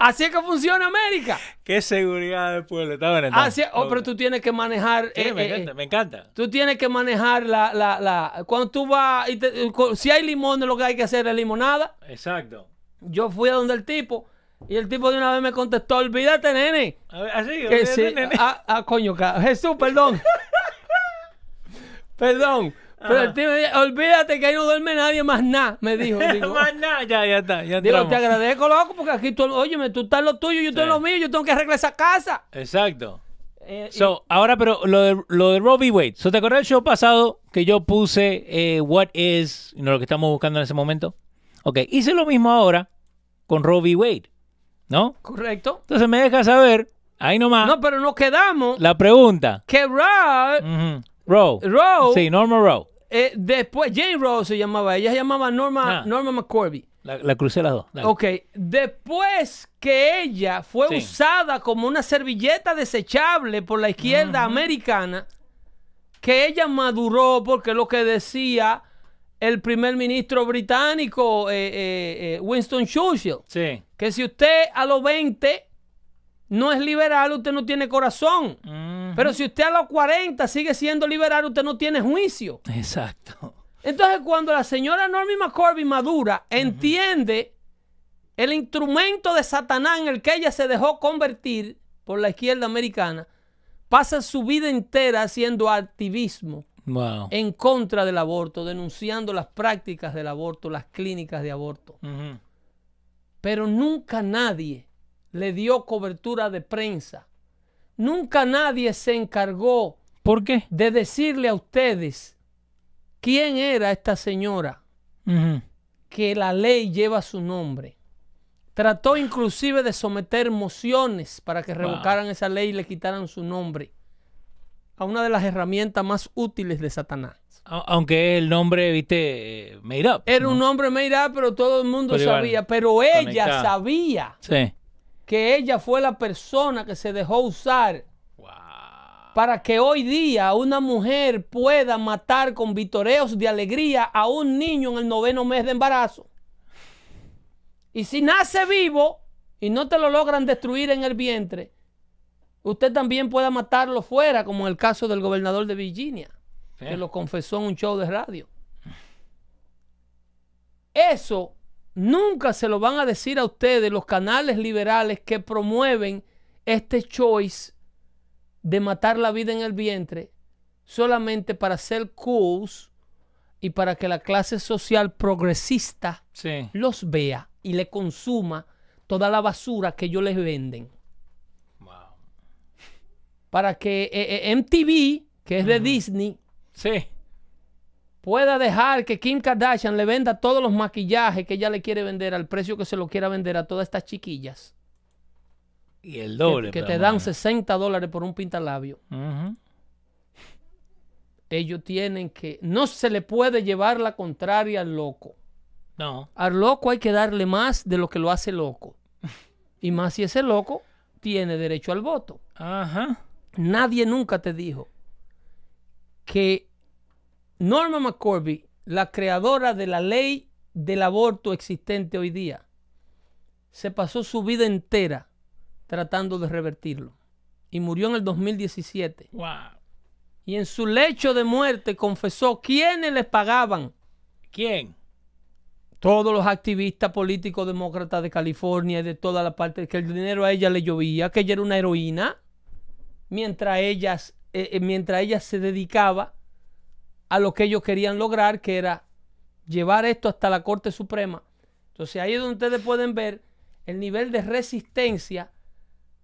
Así es que funciona América. Qué seguridad del pueblo. Está bien, está Así oh, pero tú tienes que manejar. Sí, eh, me eh, encanta, eh, me encanta. Tú tienes que manejar la, la, la. Cuando tú vas. y te- si hay limones, lo que hay que hacer es limonada. Exacto. Yo fui a donde el tipo. Y el tipo de una vez me contestó: Olvídate, nene. A ver, así. Que sí. Ah, ah, coño, Jesús, perdón. perdón. Pero el me dijo, olvídate que ahí no duerme nadie más nada, me dijo. Digo, Más nada, ya, ya está. Ya digo, te agradezco, loco, porque aquí tú, óyeme, tú estás lo tuyo, yo estoy en lo mío, yo tengo que arreglar esa casa. Exacto. Eh, y- So, ahora, pero lo de, lo de v. Wade. So, ¿Te acuerdas del show pasado que yo puse eh, what is, know, lo que estamos buscando en ese momento? Ok, hice lo mismo ahora con v. Wade, ¿no? correcto. Entonces me deja saber, ahí nomás, No, pero nos quedamos la pregunta. que Ujú. Roe. Roe Sí, Norma Roe. Eh, después, Jane Roe se llamaba, ella se llamaba Norma, Ah. Norma McCorby. La, la crucé las dos. dale. Ok, después que ella fue Sí. usada como una servilleta desechable por la izquierda americana, que ella maduró porque lo que decía el primer ministro británico eh, eh, eh, Winston Churchill, Sí. que si usted a los 20 no es liberal, usted no tiene corazón. Ujú. Pero si usted a los 40 sigue siendo liberal, usted no tiene juicio. Exacto. Entonces, cuando la señora Normie McCorby madura, entiende el instrumento de Satanás en el que ella se dejó convertir por la izquierda americana, pasa su vida entera haciendo activismo Wow. en contra del aborto, denunciando las prácticas del aborto, las clínicas de aborto. Pero nunca nadie le dio cobertura de prensa. Nunca nadie se encargó ¿Por qué? de decirle a ustedes quién era esta señora que la ley lleva su nombre. Trató inclusive de someter mociones para que revocaran esa ley y le quitaran su nombre a una de las herramientas más útiles de Satanás. Aunque el nombre, viste, eh, made up. Era ¿no? un nombre made up, pero todo el mundo Pero sabía. Pero ella conectada. sabía Sí. Que ella fue la persona que se dejó usar Wow. para que hoy día una mujer pueda matar con vitoreos de alegría a un niño en el noveno mes de embarazo. Y si nace vivo y no te lo logran destruir en el vientre, usted también pueda matarlo fuera, como en el caso del gobernador de Virginia, que lo confesó en un show de radio. Eso nunca se lo van a decir a ustedes los canales liberales que promueven este choice de matar la vida en el vientre solamente para ser cools y para que la clase social progresista Sí. los vea y le consuma toda la basura que ellos les venden. Wow. Para que eh, eh, MTV, que es de Disney, Sí. Pueda dejar que Kim Kardashian le venda todos los maquillajes que ella le quiere vender al precio que se lo quiera vender a todas estas chiquillas. Y el doble. que, te dan bueno. 60 dólares por un pintalabio. Ellos tienen que... No se le puede llevar la contraria al loco. No. Al loco hay que darle más de lo que lo hace loco. Y más si ese loco tiene derecho al voto. Ajá. Nadie nunca te dijo que Norma McCorby, la creadora de la ley del aborto existente hoy día, se pasó su vida entera tratando de revertirlo. Y murió en el 2017. Wow. Y en su lecho de muerte confesó quiénes le pagaban. ¿Quién? Todos los activistas políticos demócratas de California y de toda la parte, que el dinero a ella le llovía, que ella era una heroína, mientras, ellas, eh, eh, mientras ella se dedicaba a lo que ellos querían lograr, que era llevar esto hasta la Corte Suprema. Entonces ahí es donde ustedes pueden ver el nivel de resistencia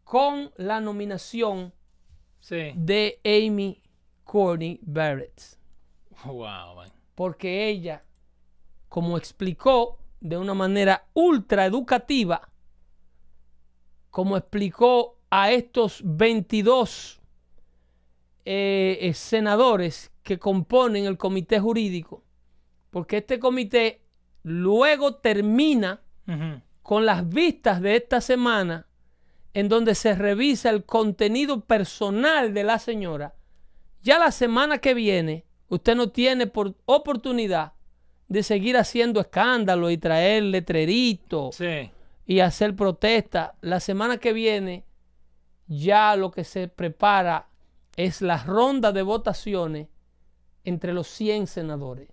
con la nominación Sí. de Amy Coney Barrett. Wow, man. Porque ella, como explicó de una manera ultra educativa, como explicó a estos 22 eh, eh, senadores que componen el comité jurídico, porque este comité luego termina con las vistas de esta semana, en donde se revisa el contenido personal de la señora, ya la semana que viene usted no tiene por oportunidad de seguir haciendo escándalo y traer letreritos Sí. y hacer protestas. La semana que viene ya lo que se prepara es la ronda de votaciones entre los 100 senadores.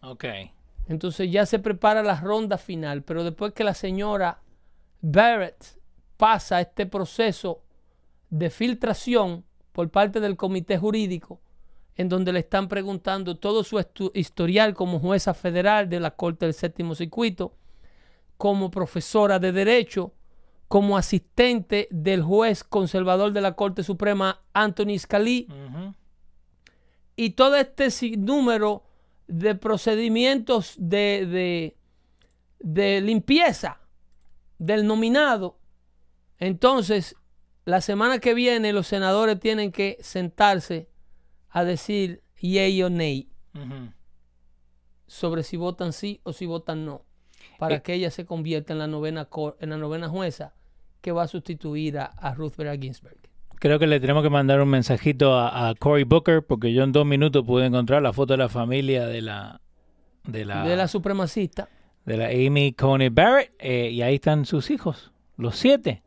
Ok. Entonces ya se prepara la ronda final, pero después que la señora Barrett pasa este proceso de filtración por parte del comité jurídico, en donde le están preguntando todo su historial como jueza federal de la Corte del Séptimo Circuito, como profesora de Derecho, como asistente del juez conservador de la Corte Suprema Anthony Ujú. Y todo este sinnúmero de procedimientos de, de, de limpieza del nominado. Entonces, la semana que viene los senadores tienen que sentarse a decir yay o nay sobre si votan sí o si votan no, para Eh. que ella se convierta en la novena, cor- en la novena jueza que va a sustituir a, a Ruth Bader Ginsburg. Creo que le tenemos que mandar un mensajito a, a Cory Booker porque yo en dos minutos pude encontrar la foto de la familia de la de la De la supremacista. de la Amy Coney Barrett eh, y ahí están sus hijos, los siete.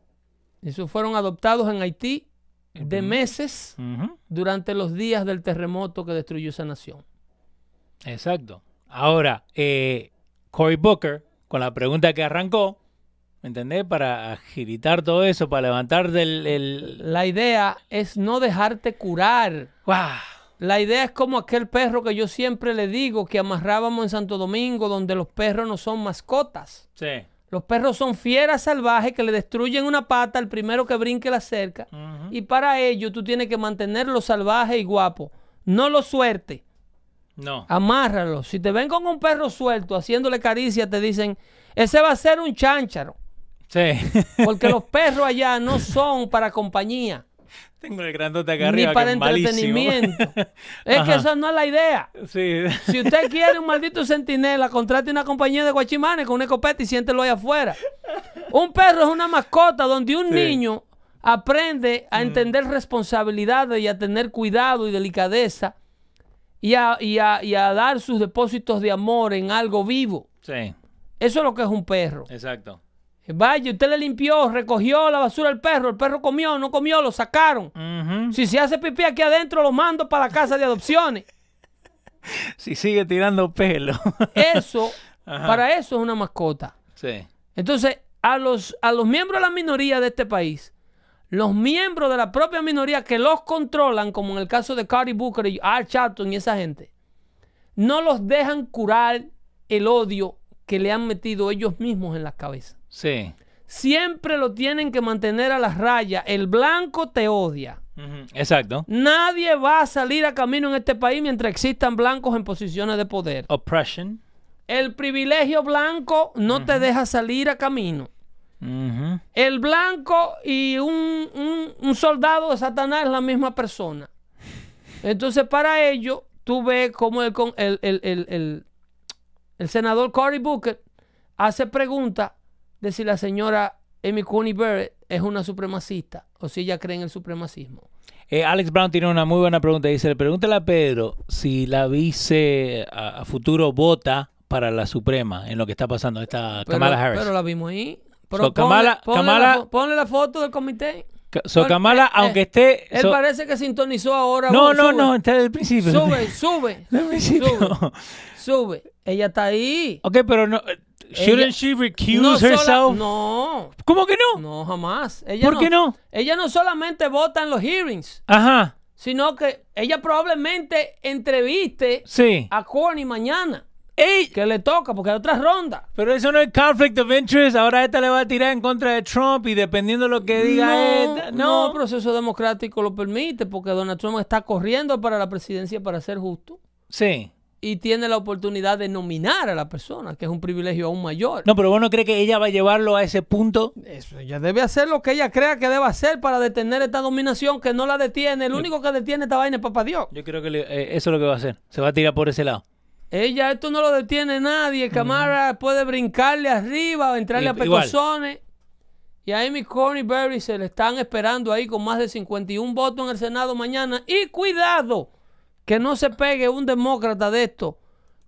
Esos fueron adoptados en Haití de meses durante los días del terremoto que destruyó esa nación. Exacto. Ahora, eh, Cory Booker, con la pregunta que arrancó, ¿me entendés? Para agilitar todo eso, para levantar del... El... La idea es no dejarte curar. ¡Guau! La idea es como aquel perro que yo siempre le digo que amarrábamos en Santo Domingo, donde los perros no son mascotas. Sí. Los perros son fieras salvajes que le destruyen una pata al primero que brinque la cerca. Y para ello tú tienes que mantenerlo salvaje y guapo. No lo suerte. No. Amárralo. Si te ven con un perro suelto haciéndole caricia, te dicen, ese va a ser un chántaro. Sí. Porque los perros allá no son para compañía, Tengo el grandote acá ni para que entretenimiento. Es que esa no es la idea. Sí. Si usted quiere un maldito centinela, contrate una compañía de guachimanes con una escopeta y siéntelo ahí afuera. Un perro es una mascota donde un Sí. niño aprende a entender responsabilidades y a tener cuidado y delicadeza y a, y a- y a dar sus depósitos de amor en algo vivo. Sí, Eso es lo que es un perro. exacto. Vaya, usted le limpió, recogió la basura al perro, el perro comió, no comió, lo sacaron. Si se hace pipí aquí adentro, lo mando para la casa de adopciones. Si sigue tirando pelo. Eso, Ajá. para eso es una mascota. sí. Entonces, a los, a los miembros de la minoría de este país, los miembros de la propia minoría que los controlan, como en el caso de Cory Booker y Al Sharpton y esa gente, no los dejan curar el odio que le han metido ellos mismos en la cabeza. Sí. Siempre lo tienen que mantener a la raya. El blanco te odia. Exacto. Nadie va a salir a camino en este país mientras existan blancos en posiciones de poder. Oppression. El privilegio blanco no te deja salir a camino. El blanco y un, un- un soldado de Satanás es la misma persona. Entonces, para ello, tú ves cómo el, con- el, el- el- el- senador Cory Booker hace preguntas de si la señora Amy Coney Barrett es una supremacista o si ella cree en el supremacismo. Eh, Alex Brown tiene una muy buena pregunta. Dice, pregúntale a Pedro si la vice a, a futuro vota para la Suprema en lo que está pasando. Esta Pero, Kamala Harris. pero la vimos ahí. Pero So, Kamala- ponle, Kamala- la, ponle la foto del comité. So, Kamala, eh, eh, aunque esté... Él so- parece que sintonizó ahora. no, no, sube. no, está desde el principio. Sube, sube. Desde el principio. Sube. Sube. Ella está ahí. Ok, pero no... eh, Shouldn't she recuse No sola- herself? no, ¿Cómo que no? no, jamás. Ella ¿Por qué no? Ella no solamente vota en los hearings, Ajá, sino que ella probablemente entreviste sí. a Corny mañana, Ey, que le toca, porque hay otra ronda. pero eso no es conflict of interest. Ahora esta le va a tirar en contra de Trump y dependiendo de lo que diga no, esta- no, No, el proceso democrático lo permite, porque Donald Trump está corriendo para la presidencia para ser justo. Sí. Y tiene la oportunidad de nominar a la persona, que es un privilegio aún mayor. No, pero vos no crees que ella va a llevarlo a ese punto. Eso, ella debe hacer lo que ella crea que debe hacer para detener esta dominación que no la detiene. El único que detiene esta vaina es papá Dios. Yo creo que le- eh, eso es lo que va a hacer. Se va a tirar por ese lado. Ella, esto no lo detiene nadie. Camara puede brincarle arriba o entrarle a pecosones. Y a Amy Coney Berry se le están esperando ahí con más de 51 votos en el Senado mañana. Y cuidado, que no se pegue un demócrata de esto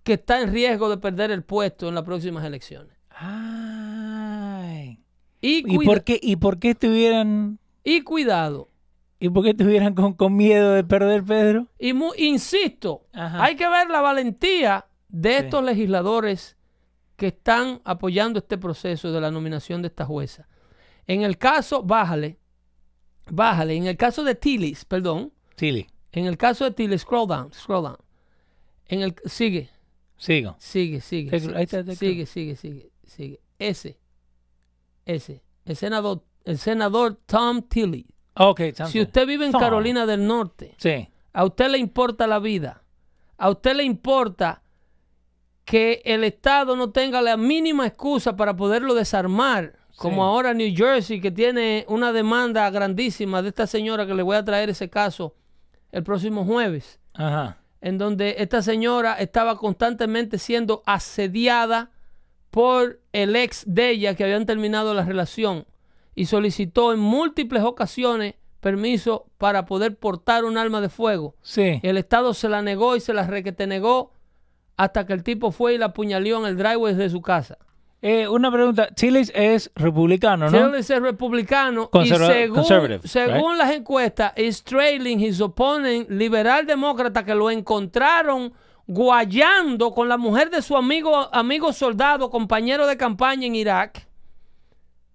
que está en riesgo de perder el puesto en las próximas elecciones. Ay. Y, ¿Y cuida- por qué, y por qué estuvieran, y cuidado. y por qué estuvieran con, con miedo de perder, Pedro? Y mu- insisto, Ajá. hay que ver la valentía de estos legisladores que están apoyando este proceso de la nominación de esta jueza. En el caso, bájale, bájale, en el caso de Tillis, perdón, Chile. En el caso de Tillis, scroll down, scroll down. En el, sigue, Sigo. sigue, sigue, sigue, ahí está, sigue, sigue, sigue, sigue. Ese, ese, el senador, el senador Tom Tillis. Ok, Si usted vive en Tom. Carolina del Norte, Sí. a usted le importa la vida. A usted le importa que el Estado no tenga la mínima excusa para poderlo desarmar. Como Sí. ahora New Jersey, que tiene una demanda grandísima de esta señora que le voy a traer ese caso el próximo jueves, Ajá. en donde esta señora estaba constantemente siendo asediada por el ex de ella que habían terminado la relación y solicitó en múltiples ocasiones permiso para poder portar un arma de fuego. Sí. El Estado se la negó y se la requete negó hasta que el tipo fue y la apuñaleó en el driveway de su casa. Eh, una pregunta. Chile es republicano, ¿no? Tillis es republicano Conserva- y según, según las encuestas, es trailing his opponent liberal demócrata que lo encontraron guayando con la mujer de su amigo, amigo soldado, compañero de campaña en Irak.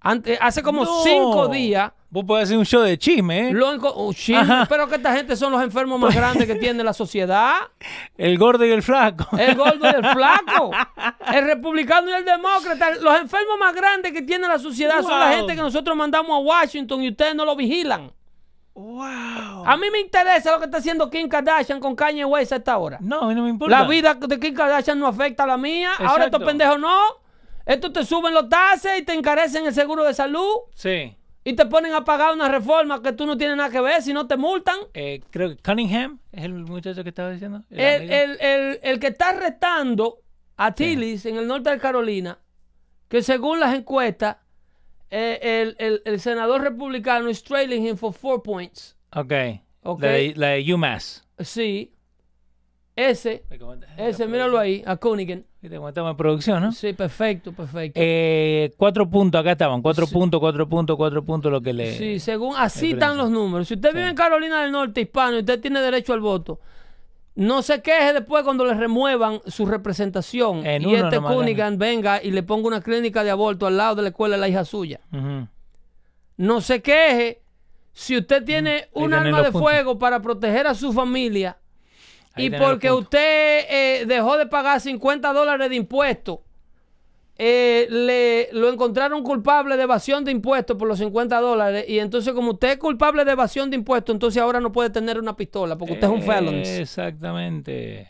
Ante- hace como No. cinco días. Vos podés hacer un show de chisme, ¿eh? Oh, chin, Ajá. pero que esta gente son los enfermos más grandes que tiene la sociedad. El gordo y el flaco. El gordo y el flaco. El republicano y el demócrata. Los enfermos más grandes que tiene la sociedad son la gente que nosotros mandamos a Washington y ustedes no lo vigilan. wow. A mí me interesa lo que está haciendo Kim Kardashian con Kanye West a esta hora. No, a mí no me importa. La vida de Kim Kardashian no afecta a la mía. Ahora estos Exacto. pendejos no. Estos te suben los taxes y te encarecen el seguro de salud. Sí. Y te ponen a pagar una reforma que tú no tienes nada que ver si no te multan. Eh, creo que Cunningham es el muchacho que estaba diciendo. el El, el- el- que está retando a Tillis en el norte de Carolina, que según las encuestas, eh, el, el- el senador republicano is trailing him for four points. Ok. Ok. La, de, la de UMass. Sí. Ese, ese, míralo ahí, a Cunningham. Viste cómo estamos en producción, ¿no? Sí, perfecto, perfecto. Eh, cuatro puntos, acá estaban. Cuatro puntos, cuatro puntos, cuatro puntos, lo que le. Sí, según así están los números. Si usted vive en Carolina del Norte, hispano, y usted tiene derecho al voto, no se queje después cuando le remuevan su representación En y este Cunningham venga y le ponga una clínica de aborto al lado de la escuela de la hija suya. No se queje si usted tiene un arma de puntos. fuego para proteger a su familia Ahí y porque usted eh, dejó de pagar 50 dólares de impuestos, eh, le, lo encontraron culpable de evasión de impuestos por los 50 dólares y entonces como usted es culpable de evasión de impuestos, entonces ahora no puede tener una pistola porque usted es un felon. Exactamente.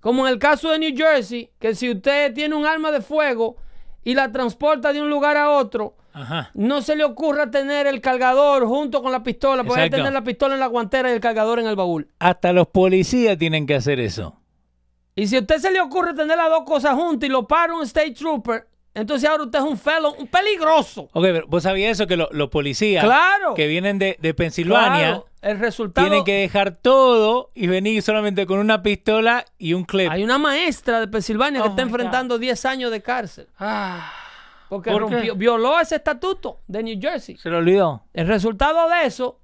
Como en el caso de New Jersey, que si usted tiene un arma de fuego y la transporta de un lugar a otro, Ajá. no se le ocurra tener el cargador junto con la pistola. Exacto. tener la pistola en la guantera y el cargador en el baúl. Hasta los policías tienen que hacer eso. Y si a usted se le ocurre tener las dos cosas juntas y lo para un state trooper, entonces ahora usted es un felon, un peligroso. Ok, pero vos sabías eso que lo- los policías Claro. que vienen de, de Pensilvania Claro, el resultado. tienen que dejar todo y venir solamente con una pistola y un clip. Hay una maestra de Pensilvania que Oh, está enfrentando 10 años de cárcel. Porque ¿Por qué? rompió- violó ese estatuto de New Jersey. Se lo olvidó. El resultado de eso,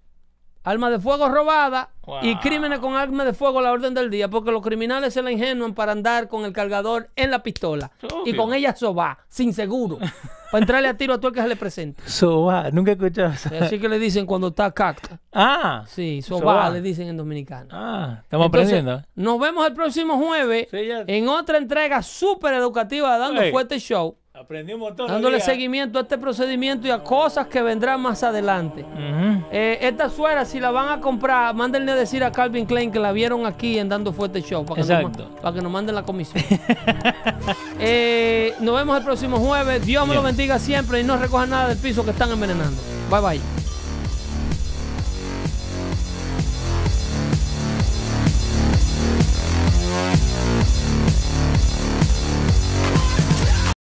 armas de fuego robadas y crímenes con armas de fuego a la orden del día, porque los criminales se la ingenúan para andar con el cargador en la pistola y con ella soba, sin seguro, para entrarle a tiro a todo el que se le presente. Soba, nunca he escuchado eso. Así que le dicen cuando está cacta. Ah, Sí, soba, le dicen en dominicano. ah, estamos Entonces, aprendiendo. Nos vemos el próximo jueves Sí, en otra entrega súper educativa de Dando. Fuerte Show. Aprendí un montón. dándole seguimiento a este procedimiento y a cosas que vendrán más adelante. Eh, esta suera, si la van a comprar, mándenle a decir a Calvin Klein que la vieron aquí en Dando Fuerte Show. Para que, nos, para que nos manden la comisión. Eh, nos vemos el próximo jueves. Dios me lo bendiga siempre y no recojan nada del piso que están envenenando. Bye bye.